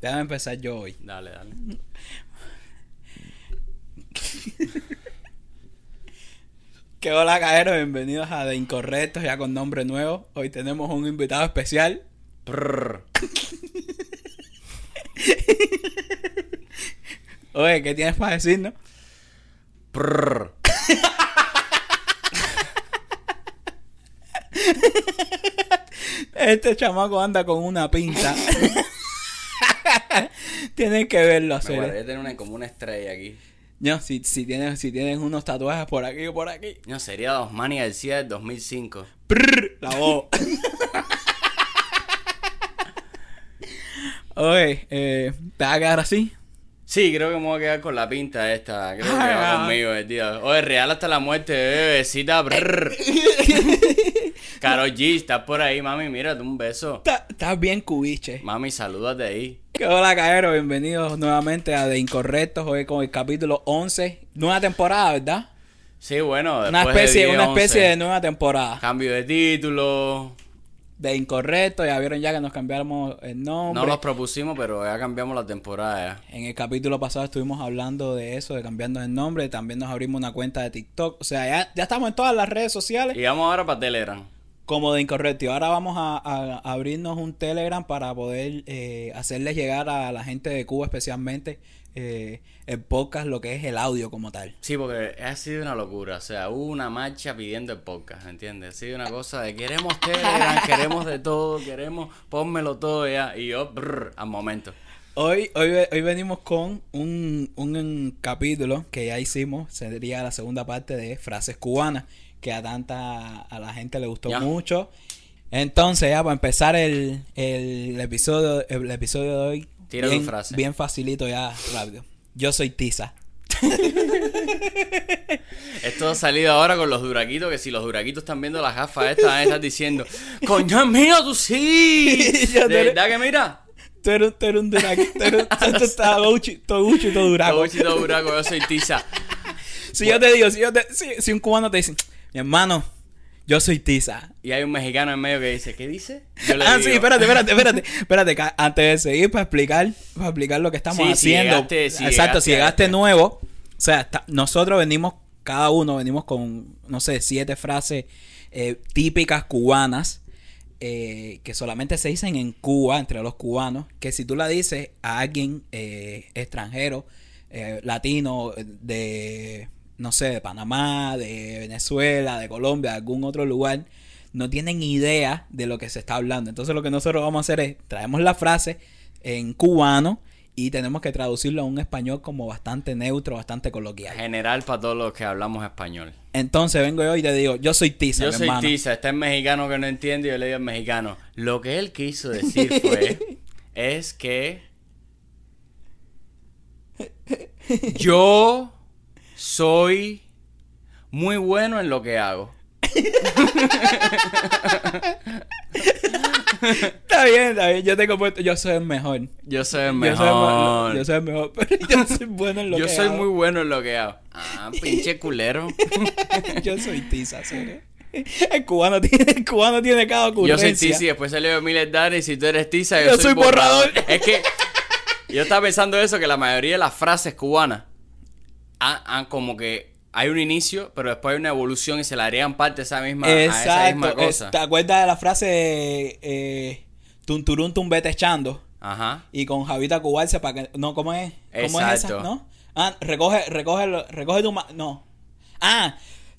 Déjame empezar yo hoy. Dale, dale. Que hola, cajeros. Bienvenidos a De Incorrectos, ya con nombre nuevo. Hoy tenemos un invitado especial. Prrr. Oye, ¿qué tienes para decirnos? Prrr. Este chamaco anda con una pinta. Tienen que verlo Me hacer. guardaría tener una, como una estrella aquí. No, si, si, tienes, si tienes unos tatuajes por aquí o por aquí. No, sería Osmani García del 2005. Prrr, la voz. Oye, eh, ¿te va a quedar así? Sí, creo que me voy a quedar con la pinta esta. Creo que va Ah. conmigo, eh, tío. Oye, real hasta la muerte, bebecita. Prrr. Karol G, estás por ahí, mami. Mírate, un beso. Está- Estás bien cubiche. Mami, salúdate ahí. Hola, cajeros. Bienvenidos nuevamente a De Incorrectos. Hoy con el capítulo 11. Nueva temporada, ¿verdad? Sí, bueno, Una de especie, 10, una especie 11. de nueva temporada. Cambio de título. De Incorrectos. Ya vieron ya que nos cambiamos el nombre. No los propusimos, pero ya cambiamos la temporada. ya. En el capítulo pasado estuvimos hablando de eso, de cambiando el nombre. También nos abrimos una cuenta de TikTok. O sea, ya, ya estamos en todas las redes sociales Y vamos ahora para Telegram. Como de Incorrecto. Y ahora vamos a, a- a abrirnos un Telegram para poder eh, hacerles llegar a la gente de Cuba especialmente eh, el podcast, lo que es el audio como tal. Sí, porque ha sido una locura. O sea, hubo una marcha pidiendo el podcast, ¿entiendes? Ha sido una cosa de queremos Telegram, queremos de todo, queremos, pónmelo todo ya. Y yo, brr, al momento. Hoy, hoy, hoy venimos con un, un capítulo que ya hicimos, sería la segunda parte de frases cubanas, que a tanta a la gente le gustó Ya. mucho. Entonces, ya para empezar el, el episodio, el episodio de hoy, Tira bien, frase. bien facilito ya, rápido. Yo soy Tiza. Esto ha salido ahora con los duraquitos, que si los duraquitos están viendo las gafas estas, van a estar diciendo, coño, mío, tú sí. ¿De verdad que mira? Tú eres, tú eres un duraco, tú eres, todo todo duraco. Todo duraco, yo soy tiza. Si yo te digo, si, yo te- si, si un cubano te dice, mi hermano, yo soy Tiza. Y hay un mexicano en medio que dice, ¿qué dice? Yo le Ah, digo, sí, espérate, espérate, espérate. Espérate, que antes de seguir para explicar, para explicar lo que estamos Sí, si haciendo. llegaste- si Exacto, si llegaste a llegaste este. nuevo, o sea, está- nosotros venimos, cada uno venimos con, no sé, siete frases eh, típicas cubanas. eh, que solamente se dicen en Cuba, entre los cubanos, que si tú la dices a alguien eh, extranjero, eh, latino, de, no sé, de Panamá, de Venezuela, de Colombia, de algún otro lugar, no tienen idea de lo que se está hablando. Entonces lo que nosotros vamos a hacer es, traemos la frase en cubano y tenemos que traducirlo a un español como bastante neutro, bastante coloquial. General para todos los que hablamos español. Entonces vengo yo y te digo, yo soy Tiza, Yo soy hermano. tiza, está el mexicano que no entiende y yo le digo al mexicano. Lo que él quiso decir fue, es que yo soy muy bueno en lo que hago. Está bien, está bien. Yo tengo puesto, yo soy el mejor. Yo soy el Yo soy mejor. yo soy el mejor, pero yo soy bueno en lo Yo que soy hago. muy bueno en lo que hago. Ah, pinche culero. yo soy tiza, serio. El cubano tiene, el cubano tiene cada Yo ocurrencia. soy tiza y después salió Emilia Dani y si tú eres tiza, yo, Yo soy, soy borrador. borrador. Es que yo estaba pensando eso, que la mayoría de las frases cubanas han, han como que hay un inicio, pero después hay una evolución y se le agregan parte a esa misma, a esa misma Exacto. cosa. ¿Te acuerdas de la frase de eh, Tunturún tumbete echando? Ajá. Y con Javita cubarse para que. No, ¿cómo es? ¿Cómo es esa? Exacto. ¿No? Ah, recoge, recoge, recoge tu ma- No. Ah,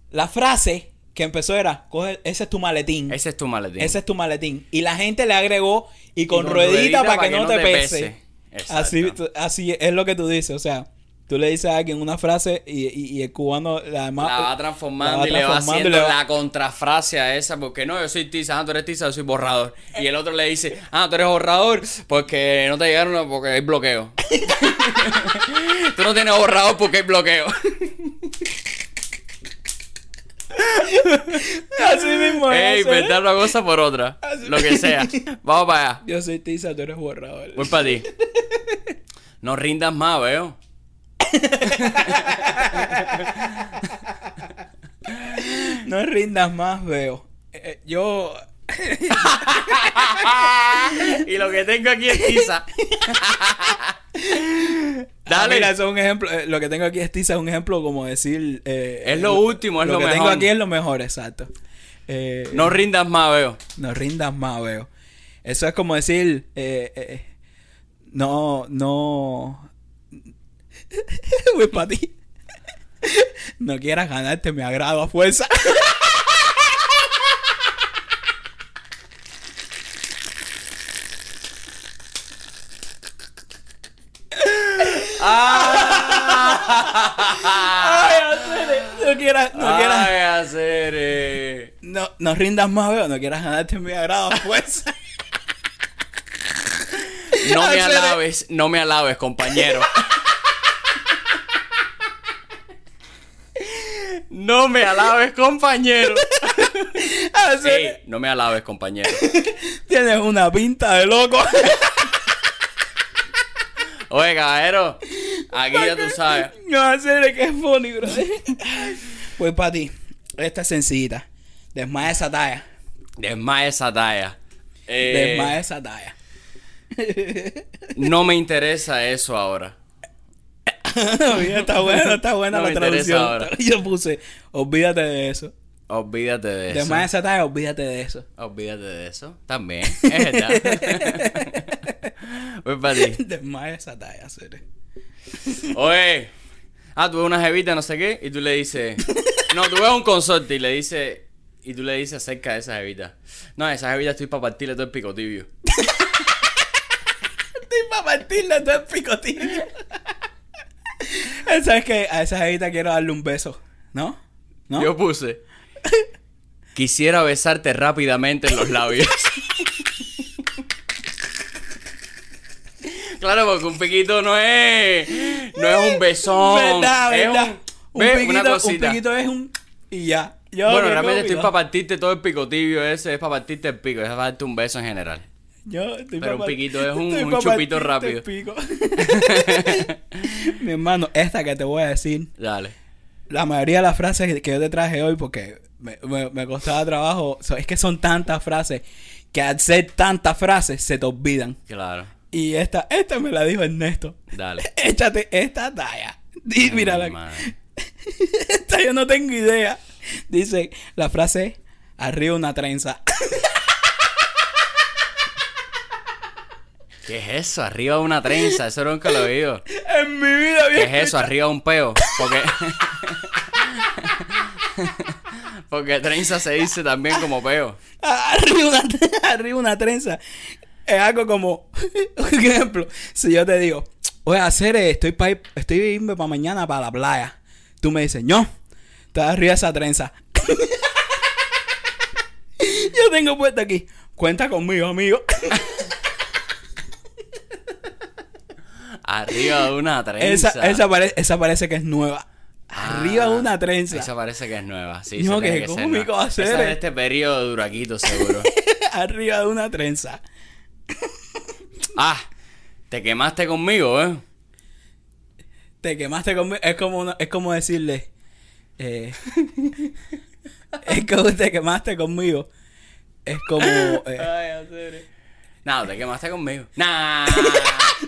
la frase que empezó era: coge, ese es tu maletín. Ese es tu maletín. Ese es tu maletín. Y la gente le agregó y con, con ruedita, ruedita para que, no te pese. Exacto. Así, así es lo que tú dices. O sea, tú le dices a alguien una frase y, y- y el cubano además La va transformando la va y le va haciendo y le va- la contrafrase a esa, porque no, yo soy tiza, ah, tú eres tiza, yo soy borrador. Y el otro le dice, ah, tú eres borrador porque no te llegaron porque hay bloqueo. tú no tienes borrador porque hay bloqueo. Así mismo es. Ey, ¿eh? inventar una cosa por otra. Lo que sea. Vamos para allá. Yo soy tiza, tú eres borrador. Voy para ti. No rindas más, veo. No rindas más, veo. Eh, yo y lo que tengo aquí es tiza. Ah, Dale. mira, eso es un ejemplo. eh, lo que tengo aquí es tiza, es un ejemplo como decir. eh, Es lo último, es lo que tengo aquí es lo mejor, exacto. Eh, No rindas más, veo. No rindas más, veo. Eso es como decir. eh, eh, no, no. Voy para ti. No quieras ganarte mi agrado a fuerza. Ay, no quieras, no quieras. Ay, hacer. No, no rindas más, veo. No quieras ganarte mi agrado a fuerza. No me alabes, no me alabes, compañero. No me alabes, compañero. Acere, Ey, no me alabes, compañero. Tienes una pinta de loco. Oye, caballero, aquí ya tú sabes. No, hacer que es funny, bro. Pues para ti, esta es sencillita. Desmaya esa talla. Desmaya esa talla. Eh, Desmaya esa talla. no me interesa eso ahora. Está buena, está buena No la traducción. Yo puse, olvídate de eso. Olvídate de eso. Desmaya esa talla, olvídate de eso. Olvídate de eso. También. Es verdad. Voy para ti. Desmaya esa talla, hacer. Oye. Ah, tú ves una jevita, no sé qué, y tú le dices. No, tú ves un consorte y le dices. Y tú le dices acerca de esa jevita. No, esa jevita estoy para partirle todo el pico tibio. Estoy para partirle todo el picotillo. ¿Sabes qué? A esa jevita quiero darle un beso. ¿No? ¿No? Yo puse. Quisiera besarte rápidamente en los labios. claro, porque un piquito no es. No es un besón. Verdad, es verdad. Un, piquito, una un piquito es un... Y ya. Yo bueno, que realmente estoy para partirte todo el pico tibio ese, es para partirte el pico, es para darte un beso en general. Yo estoy Pero un piquito es un- chupito rápido. pico. Mi hermano, esta que te voy a decir, Dale. la mayoría de las frases que yo te traje hoy, porque me, me- me costaba trabajo, so- es que son tantas frases que al ser tantas frases se te olvidan. Claro. Y esta, esta me la dijo Ernesto. Dale. Échate esta talla. Di, mira, la, Ay, madre. esta yo no tengo idea. Dice, la frase arriba una trenza. ¿Qué es eso? Arriba una trenza, eso nunca lo he oído. en mi vida ¿Qué bien. es eso? Arriba un peo. Porque. Porque trenza se dice también como peo. arriba una, arriba una trenza. Es algo como, por ejemplo, si yo te digo, voy a hacer, estoy para estoy irme para mañana para la playa. Tú me dices, no, está arriba esa trenza. yo tengo puesto aquí, cuenta conmigo, amigo. Arriba de una trenza. esa, esa, pare- esa parece que es nueva. Ah, Arriba de una trenza. Esa parece que es nueva. Sí, No, que que ser cómico nueva. hacer, Esa es de este periodo de Duraquito, seguro. arriba de una trenza. ah, te quemaste conmigo, ¿eh? Te quemaste conmigo. Es como, una- es como decirle. eh, es como te quemaste conmigo. Es como. eh, No, te quemaste conmigo. Nah.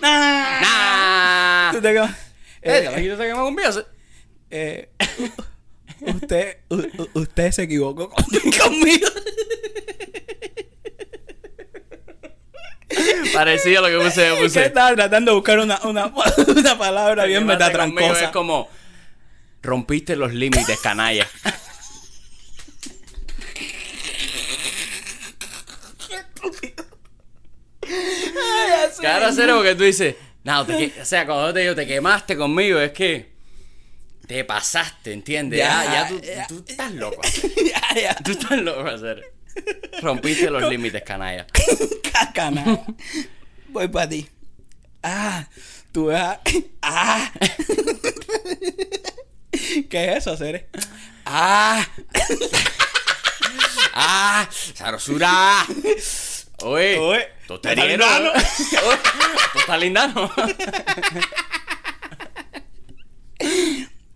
¡Nah! nah. Tú te quemas- Eh, eh, ¿te imaginas que te quemas conmigo? eh, usted, u- usted se equivocó con- conmigo. Parecido a lo que puse, Que puse. estaba tratando de buscar una, una, una palabra bien quemaste metatrancosa. Es como rompiste los límites, canalla. Claro, cero, porque tú dices, no, te que- o sea, cuando te digo, te quemaste conmigo, es que te pasaste, ¿entiendes? Ya, Ya, ya, tú, ya. tú estás loco. ya, ya. Tú estás loco, hacer. Rompiste los límites, canalla. Cacana. Voy para ti. Ah, tú ves. a- Ah. ¿Qué es eso, Cere? Ah. ¡Ah! ¡Sarosura! Oye, Oye. Oye, tú estás lindano.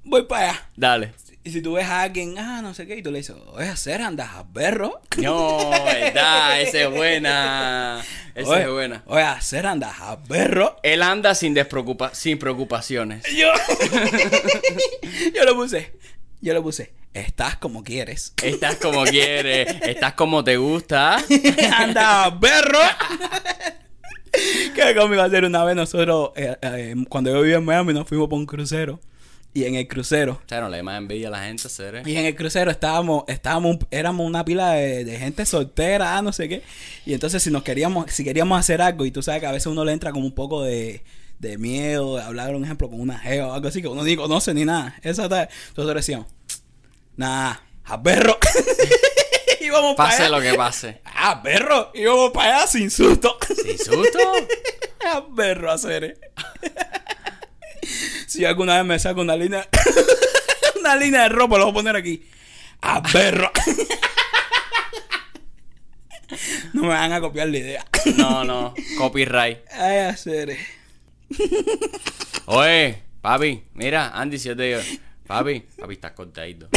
Voy para allá. Dale. y si tú ves a alguien, ah, no sé qué, y tú le dices, oye, hacer andas a berro. No, verdad, esa es buena. Esa Oye, es buena. Oye, hacer andas a berro. Él anda sin, despreocupa sin preocupaciones. Yo, yo lo puse, yo lo puse, estás como quieres. Estás como quieres, estás como te gusta. Anda a berro. ¿Qué conmigo hacer una vez nosotros, eh, eh, cuando yo vivía en Miami, nos fuimos por un crucero. Y en el crucero, O sea, no le más envidia a la gente, hacer. y en el crucero estábamos, estábamos, éramos una pila de, de gente soltera, ah, no sé qué. Y entonces si nos queríamos, si queríamos hacer algo, y tú sabes que a veces uno le entra como un poco de, de miedo, de hablar, un ejemplo, con una geo o algo así, que uno ni conoce ni nada. Esa tal. Nosotros decíamos, nada, a perro. y vamos para Pase lo que pase. Ah, perro. Y vamos para allá sin susto. ¿Sin susto? Ah, perro, hacer. eh. si alguna vez me saco una línea. una línea de ropa, lo voy a poner aquí. Ah, perro. no me van a copiar la idea. No, no. Copyright. Ay, hacer. eh. Oye, papi, mira, Andy, si yo te digo, papi, papi, estás cortadito.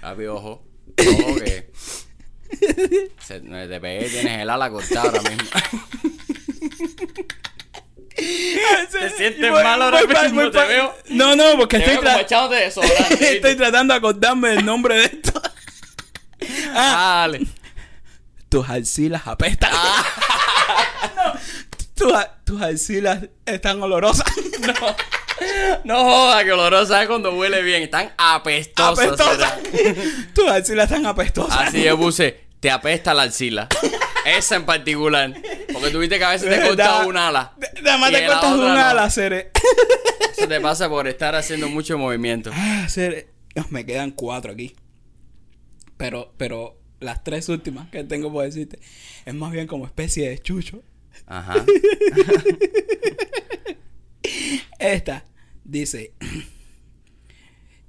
Papi, ojo. Ojo que. Se, no, te pegué, tienes el ala cortada ahora mismo. ¿Te sientes mal ahora mismo? Te veo- No, no, porque Te estoy, tra- desodorante, ¿viste? estoy tratando de acordarme del nombre de esto. Ah, Dale. tus axilas apestan. Ah. No, tus, tus axilas están olorosas. No jodas, que olorosa es cuando huele bien. Están apestosas. tus axilas están apestosas. Así yo puse, te apesta la axila. Esa en particular. Porque tuviste que a veces te cortas un ala. Nada más te cortas un no. ala, Cere. Eso te pasa por estar haciendo mucho movimiento. Ah, Cere. No, me quedan cuatro aquí. Pero, pero las tres últimas que tengo por decirte es más bien como especie de chucho. Ajá. Esta dice: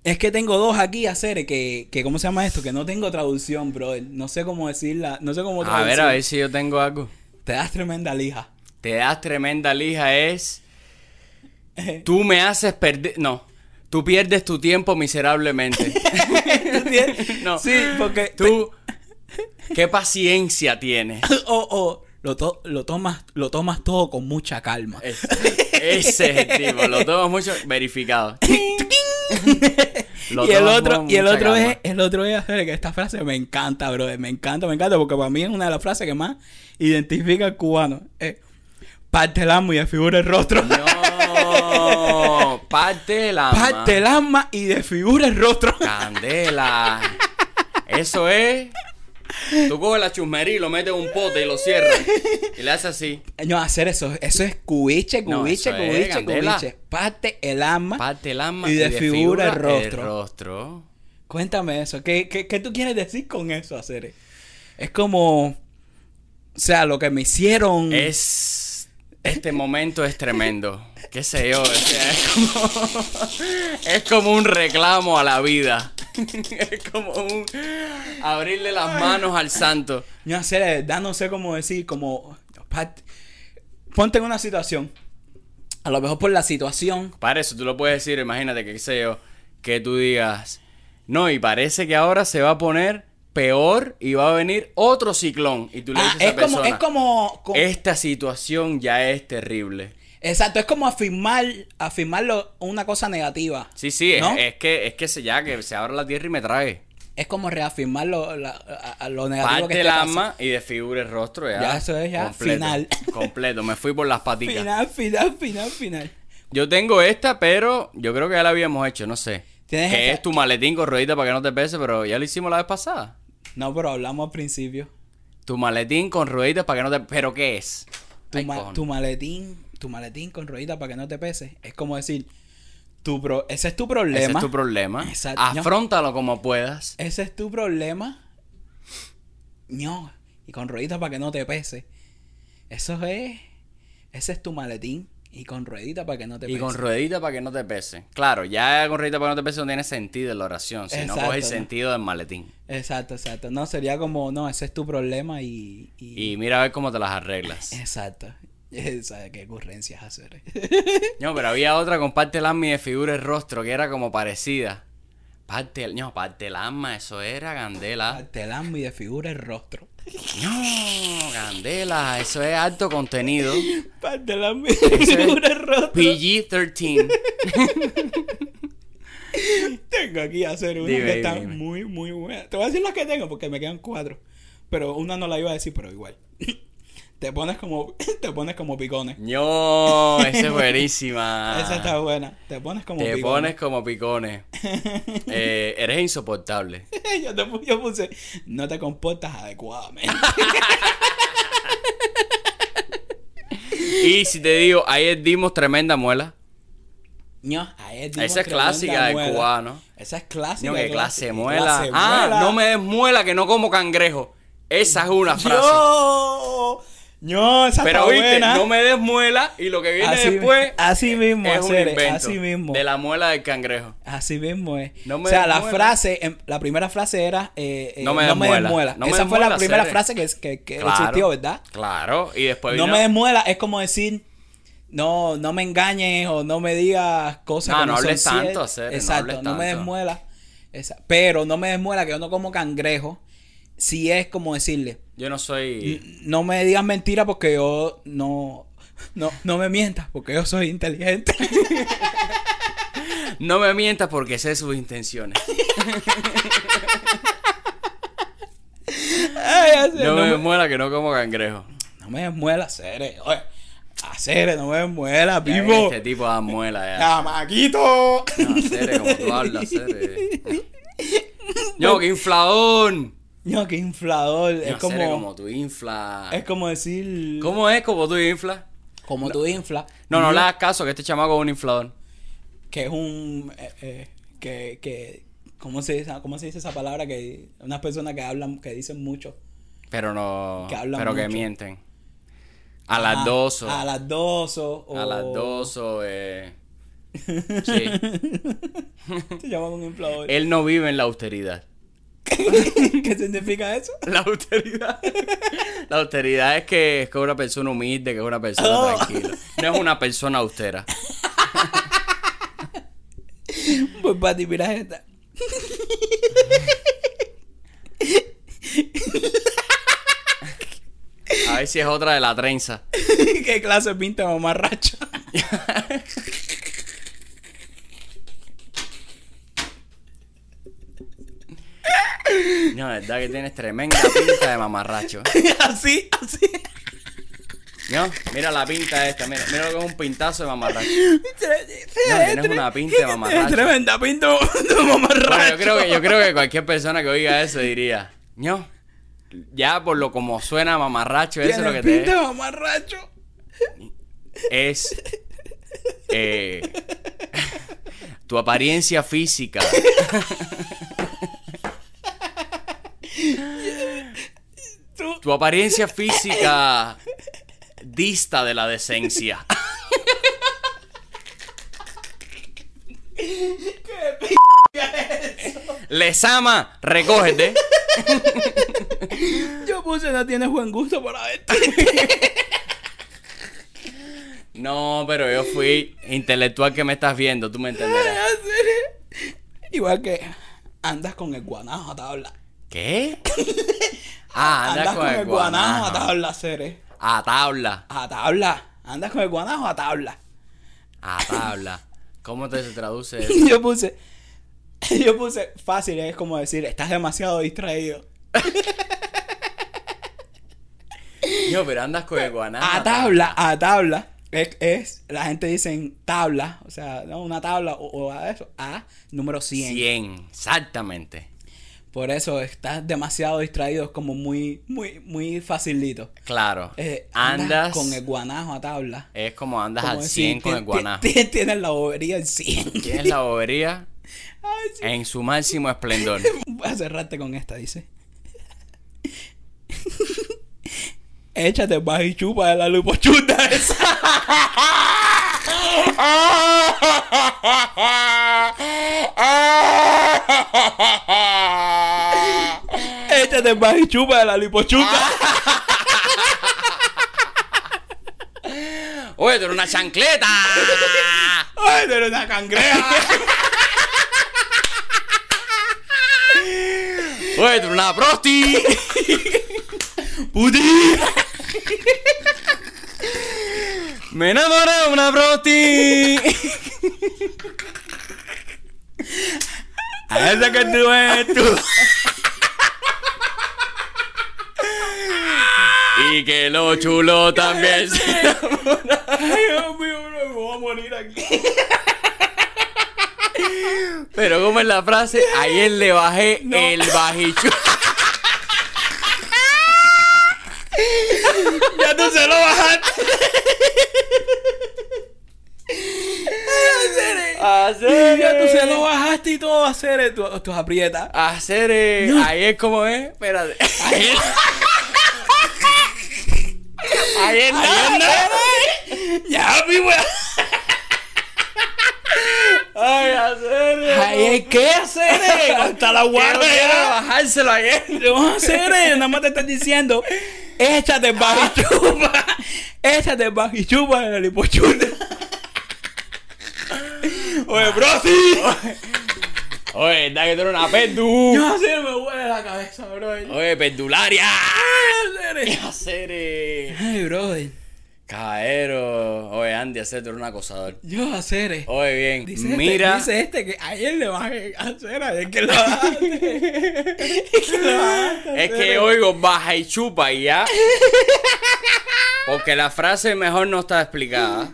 Es que tengo dos aquí a Cere que, que, ¿cómo se llama esto? Que no tengo traducción, brother. No sé cómo decirla. No sé cómo A ver, a ver si yo tengo algo. Te das tremenda lija. Te das tremenda lija es. Tú me haces perder. No. Tú pierdes tu tiempo miserablemente. No. Sí, porque Tú. ¿Qué paciencia tienes? o o lo, to- lo tomas lo tomas todo con mucha calma. Es- ese es el tipo. Lo tomas mucho verificado. Y el otro y el otro calma. es el otro es hacer que esta frase me encanta, bro, me encanta, me encanta porque para mí es una de las frases que más identifica al cubano. Parte el alma y desfigura el rostro. No. Parte el alma. Parte el alma y desfigura el rostro. Candela. Eso es. Tú coges la chusmería y lo metes en un pote y lo cierras. Y le haces así. No, hacer eso, eso es cubiche, No, cubiche, es, cubiche, cubiche. Parte el alma Parte el alma y y, desfigura desfigura el rostro. El rostro. Cuéntame eso. ¿Qué, qué, qué tú quieres decir con eso, hacer? Es como. O sea, lo que me hicieron. Es. Este momento es tremendo. ¿Qué sé yo? O sea, es como. Es como un reclamo a la vida. Es como un. Abrirle las manos al santo. Yo hacer, de verdad, no sé cómo decir, como. Ponte en una situación. A lo mejor por la situación. Para eso tú lo puedes decir, imagínate que qué sé yo, que tú digas, no, y parece que ahora se va a poner peor y va a venir otro ciclón. Y tú le Ah, dices a es esa como, es como, como- esta situación ya es terrible. Exacto, es como afirmar, afirmarlo una cosa negativa. Sí, sí, es- ¿No? es, que es que se ya que se abra la tierra y me trague. Es como reafirmar lo, la- a- a lo negativo Parte que el alma y desfigura el rostro ya. Ya, eso es ya completo, final. Completo, me fui por las paticas. Final, final, final, final. Yo tengo esta, pero yo creo que ya la habíamos hecho, no sé. ¿Tienes Que esta? es tu maletín con ruedita para que no te pese, pero ya lo hicimos la vez pasada. No, pero hablamos al principio. Tu maletín con rueditas para que no te... ¿Pero qué es? Tu, Ay, ma- cojones. tu maletín, tu maletín con ruedita para que no te pese. Es como decir, tu pro- ese es tu problema. Ese es tu problema. Afrontalo como puedas. Ese es tu problema. No. Y con rueditas para que no te pese. Eso es. Ese es tu maletín. Y con rueditas para que no te Y pese. con ruedita para que no te pese. Claro, ya con ruedita para que no te pese no tiene sentido en la oración. Si no coge el sentido del maletín. Exacto, exacto. No, sería como, no, ese es tu problema y. y- Y mira a ver cómo te las arreglas. Exacto. ¿Sabes qué ocurrencias hacer? No, pero había otra con parte del alma y de figura el rostro que era como parecida. Parte, no, parte del alma, eso era Candela. Te dan y de figura el rostro. No, Candela, eso es alto contenido. Parte la y de figura el rostro. PG-13. Tengo aquí a hacer una Dime, que está dime. muy, muy buena. Te voy a decir las que tengo porque me quedan cuatro. Pero una no la iba a decir, pero igual. Te pones como, te pones como picones. No, esa es buenísima. Esa está buena. Te pones como. Te picones. pones como picones. Eh, eres insoportable. yo, te yo puse, no te comportas adecuadamente. Y si te digo, ayer dimos tremenda muela. No, ahí dimos Esa es clásica del cubano. Esa es clásica. No, que clase de muela. clase ah, muela. no me des muela que no como cangrejo. Esa es una frase. Yo, no, esa Pero está viste, buena. no me des muela y lo que viene Así- después así mismo, es un hacer, invento así mismo. de la muela del cangrejo. Así mismo es. No me o sea, la muela. frase, em, la primera frase era eh, eh, No me des muela. No Esa fue la primera frase que, que, que Claro, existió, ¿verdad? Claro, y después No vino- me des muela es como decir, no, no me engañes o no me digas cosas No, que no no, son hables tanto, no Exacto, hables no, me des muela. Esa- Pero no me des muela que yo no como cangrejo. Si es como decirle, Yo no soy... "N- no me digas mentira porque yo no, no, no me mientas porque yo soy inteligente. No me mientas porque sé sus intenciones. Ay, No, no, me me, muela que no como cangrejo. no me muela, Cere. Oye, a Cere, no me muela, vivo. Este tipo da muela ya. ¡Chamaquito! No, Cere, como tú hablas, Cere. Yo, qué infladón. No, qué inflador. es como, Cere, como tú inflas. es como decir. ¿Cómo es como tú inflas? Como tú inflas. No, no le hagas caso que este chamaco es un inflador. Que es un. eh, eh, que. que ¿cómo, se dice, ¿Cómo se dice esa palabra? Que unas personas que hablan, que dicen mucho. Pero no. Que hablan pero que mienten. A las dos o. A las dos o. A las dos o. Eh... Sí. Se llama un inflador. Él no vive en la austeridad. ¿Qué significa eso? La austeridad. La austeridad es que es que una persona humilde, que es una persona Oh. tranquila. No es una persona austera. Pues Pati, mira esta. A ver si es otra de la trenza. ¿Qué clase pinta mamarracho? No, es verdad que tienes tremenda pinta de mamarracho. así, así. No, mira la pinta esta, mira, mira lo que es un pintazo de mamarracho. tienes una pinta de mamarracho. Tremenda pinta de mamarracho. Bueno, yo creo que, yo creo que cualquier persona que oiga eso diría, no, ya por lo como suena mamarracho, eso es lo que te pinta de mamarracho. es eh, tu apariencia física. Tú- Tu apariencia física dista de la decencia. Les ama, recógete. Yo puse no tienes buen gusto para esto. No, pero yo fui intelectual que me estás viendo, tú me entenderás. Igual que andas con el guanajo a tabla. ¿Qué? Ah, andas, con, el guanajo. a tabla, Cere. A tabla. A tabla. Andas con el guanajo a tabla. A tabla. ¿Cómo te se traduce eso? Yo puse. Yo puse fácil, es como decir, estás demasiado distraído. Yo, pero andas con el guanajo. A tabla, a tabla. Es, es- la gente dice tabla, o sea, ¿no? una tabla o, o a eso, a número 100. 100, exactamente. Por eso estás demasiado distraído, es como muy, muy, muy facilito. Claro. Eh, andas. con el guanajo a tabla. Es como andas Como al decir, 100 con el guanajo. ti- ti- Tienes la bobería en 100. Tienes la bobería Ay, sí. en su máximo esplendor. Voy a cerrarte con esta, dice. Échate baja y chupa de la lupochuta esa. Échate y chupa de la lipochuta. Oye, tú eres una chancleta. ¡Ay, tú eres una cangreja! Oye, tú eres una prosti. ¡Puti! Me enamoré de una prosti. A esa que tú eres tú. Y que lo chulo también se Ay, Dios mío, bro, me voy a morir aquí. Pero como es la frase, ayer le bajé el bajichu. Ya tú se lo bajaste. Hacer, Ya tú se lo bajaste y todo ser tú, tú aprietas. Hacer, No. ayer como es, espérate. Ayer. Ayer nada. Ya, mi wea. Ay, hacer. eh. Ay, hay que hacer, eh. Contra la no guarda ya. bajárselo ayer. ¿Qué vamos a hacer? eh? Nada más te están diciendo, échate bajichupa. Échate bajichupa en el hipochute. Oye, bro, sí. Oye, da que tú eres una pendu. No sé, me huele la cabeza, bro. Oye, pendularia. Ay, ¿Qué hacer? Ay, brother. Caero. Oye, Andy, hacer tú eres un acosador. Yo hacer. Oye, bien. Dice este, Mira. dice este que ayer le bajé a hacer, ayer que lo Es que oigo baja y chupa y ya. Porque la frase mejor no está explicada.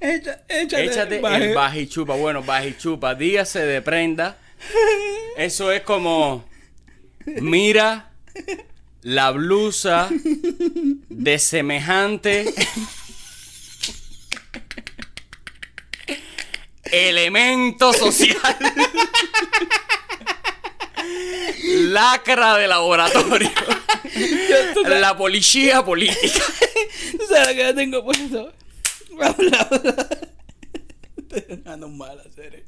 Echa- échate, Échate el baja y chupa. Bueno, baja y chupa. Dígase de prenda. Eso es como. Mira la blusa de semejante elemento social. Lacra de laboratorio. La policía política. ¿Tú sabes lo que yo tengo puesto? Estoy mal hacer.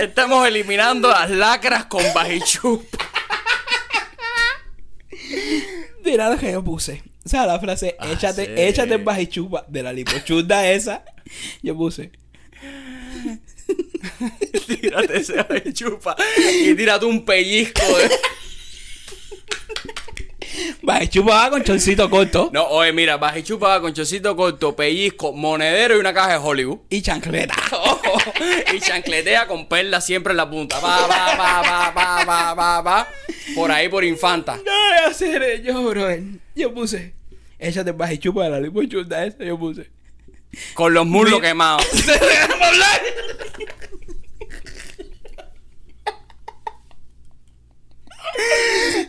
Estamos eliminando las lacras con bajichup. Mira lo que yo puse. O sea, la frase, Ah, échate, sí. échate el bajichupa de la lipochuda esa. Yo puse. Tírate ese bajichupa y tírate un pellizco de... Bajichupa va con choncito corto No, oye, mira, bajichupa va con chocito corto, pellizco, monedero y una caja de Hollywood. y chancleta. y chancletea con perlas siempre en la punta. Va, va, va, va, va, va, va, va. Por ahí, por infanta. No voy a hacer yo, bro. Yo puse. Échate bajichupa de la lipochuda esa. Yo puse. Con los muslos quemados. ¡Déjame hablar!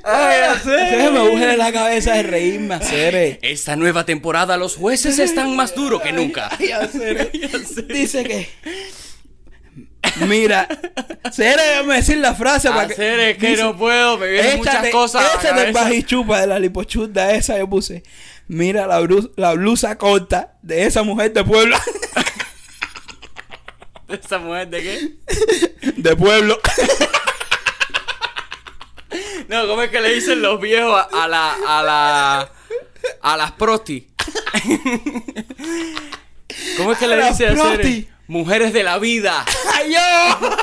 Ay, hacer. me buje de la cabeza de reírme, hacer. Esta nueva temporada los jueces están más duros que nunca. Ay, hacer. Dice que. Mira, Cere, déjame decir la frase para que. Que dice, no puedo, me vienen muchas Échate, cosas. a la échate el cabeza. bajichupa de la lipochuda esa, yo puse. Mira la, bru- la blusa corta de esa mujer de pueblo. ¿Esta mujer de qué? de pueblo. No, ¿cómo es que le dicen los viejos a, a la. a la. a las prosti? ¿Cómo es que A le dicen hacer? prosti. Mujeres de la vida. ¡Ay, yo!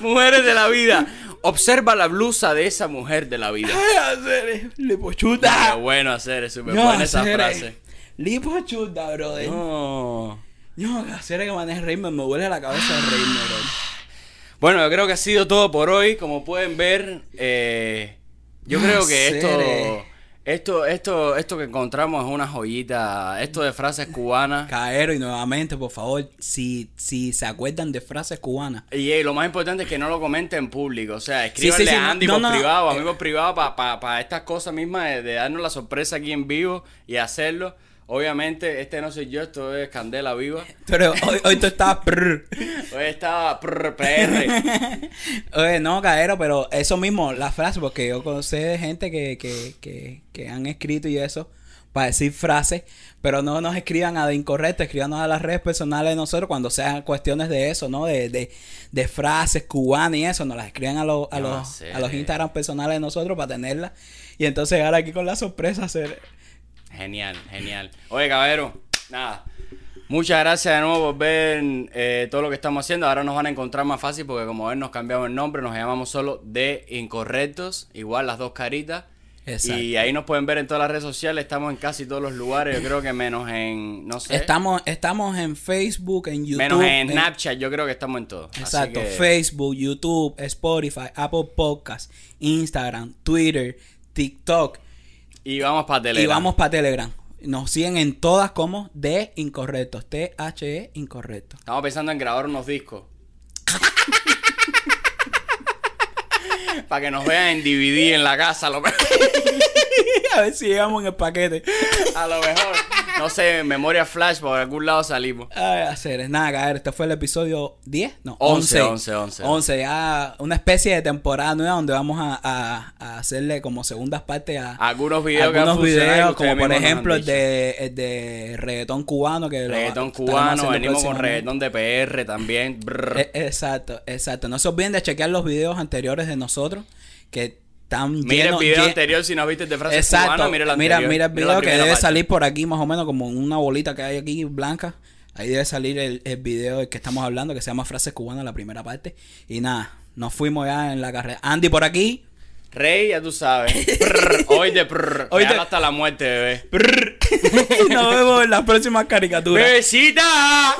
Mujeres de la vida. Observa la blusa de esa mujer de la vida. Ay, hacer lipochuda. Qué bueno hacer, es súper No, buena esa hacer, frase. Lipochuda, brother. No, No. hacer que maneje reírme, me duele la cabeza de reírme, brother. Bueno, yo creo que ha sido todo por hoy. Como pueden ver, eh, yo creo que esto, esto, esto, esto que encontramos es una joyita. Esto de frases cubanas. Caero, y nuevamente, por favor, si, si se acuerdan de frases cubanas. Y eh, lo más importante es que no lo comenten en público. O sea, escríbanle sí, sí, a no- Andy no, por no, no. privado, a Eh. mí por privado, para estas cosas mismas de, de darnos la sorpresa aquí en vivo y hacerlo. Obviamente, este no soy yo, esto es Candela Viva. Pero hoy, hoy tú estabas. prr. Hoy estaba prr, PR. Oye, no, Caero, pero eso mismo, la frase, porque yo conocí de gente que, que, que, que han escrito y eso, para decir frases, pero no nos escriban a de incorrecto, escríbanos a las redes personales de nosotros cuando sean cuestiones de eso, ¿no? De, de, de frases cubanas y eso, nos las escriban a, los a, los, a los Instagram personales de nosotros para tenerlas. Y entonces llegar aquí con la sorpresa, hacer... Genial, genial. Oye, caballero, Nada. Muchas gracias de nuevo por ver eh, todo lo que estamos haciendo. Ahora nos van a encontrar más fácil porque como ven nos cambiamos el nombre, nos llamamos solo de Incorrectos, igual las dos caritas. Exacto. Y ahí nos pueden ver en todas las redes sociales, estamos en casi todos los lugares, yo creo que menos en, no sé, Estamos, estamos en Facebook, en YouTube. menos en en- Snapchat, yo creo que estamos en todo. Exacto, que- Facebook, YouTube, Spotify, Apple Podcast, Instagram, Twitter, TikTok Y vamos para Telegram. y vamos para Telegram. Nos siguen en todas como de incorrectos, T-H-E incorrecto. Estamos pensando en grabar unos discos. para que nos vean en DVD en la casa, a lo mejor. A ver si llegamos en el paquete. A lo mejor. No sé, memoria flash, por algún lado salimos. Ay, hacer, nada, caer. Este fue el episodio 10, no, 11, 11. 11, 11, ya una especie de temporada nueva donde vamos a, a- a hacerle como segundas partes a Algunos videos algunos videos, como por ejemplo el de, el de reggaetón cubano. que Reggaetón cubano, venimos con reggaetón de PR también. Eh, Exacto, exacto. No se olviden de chequear los videos anteriores de nosotros que Mira el video anterior si no viste de frases Exacto. cubanas, mira el mira, anterior. mira el video que debe parte. salir por aquí más o menos como una bolita que hay aquí blanca. Ahí debe salir el, el video del que estamos hablando que se llama Frases Cubanas, la primera parte. Y nada, nos fuimos ya en la carrera. Andy por aquí. Rey, ya tú sabes. Prr, hoy de prr. Hoy de- hasta la muerte, bebé. nos vemos en las próximas caricaturas. ¡Besita!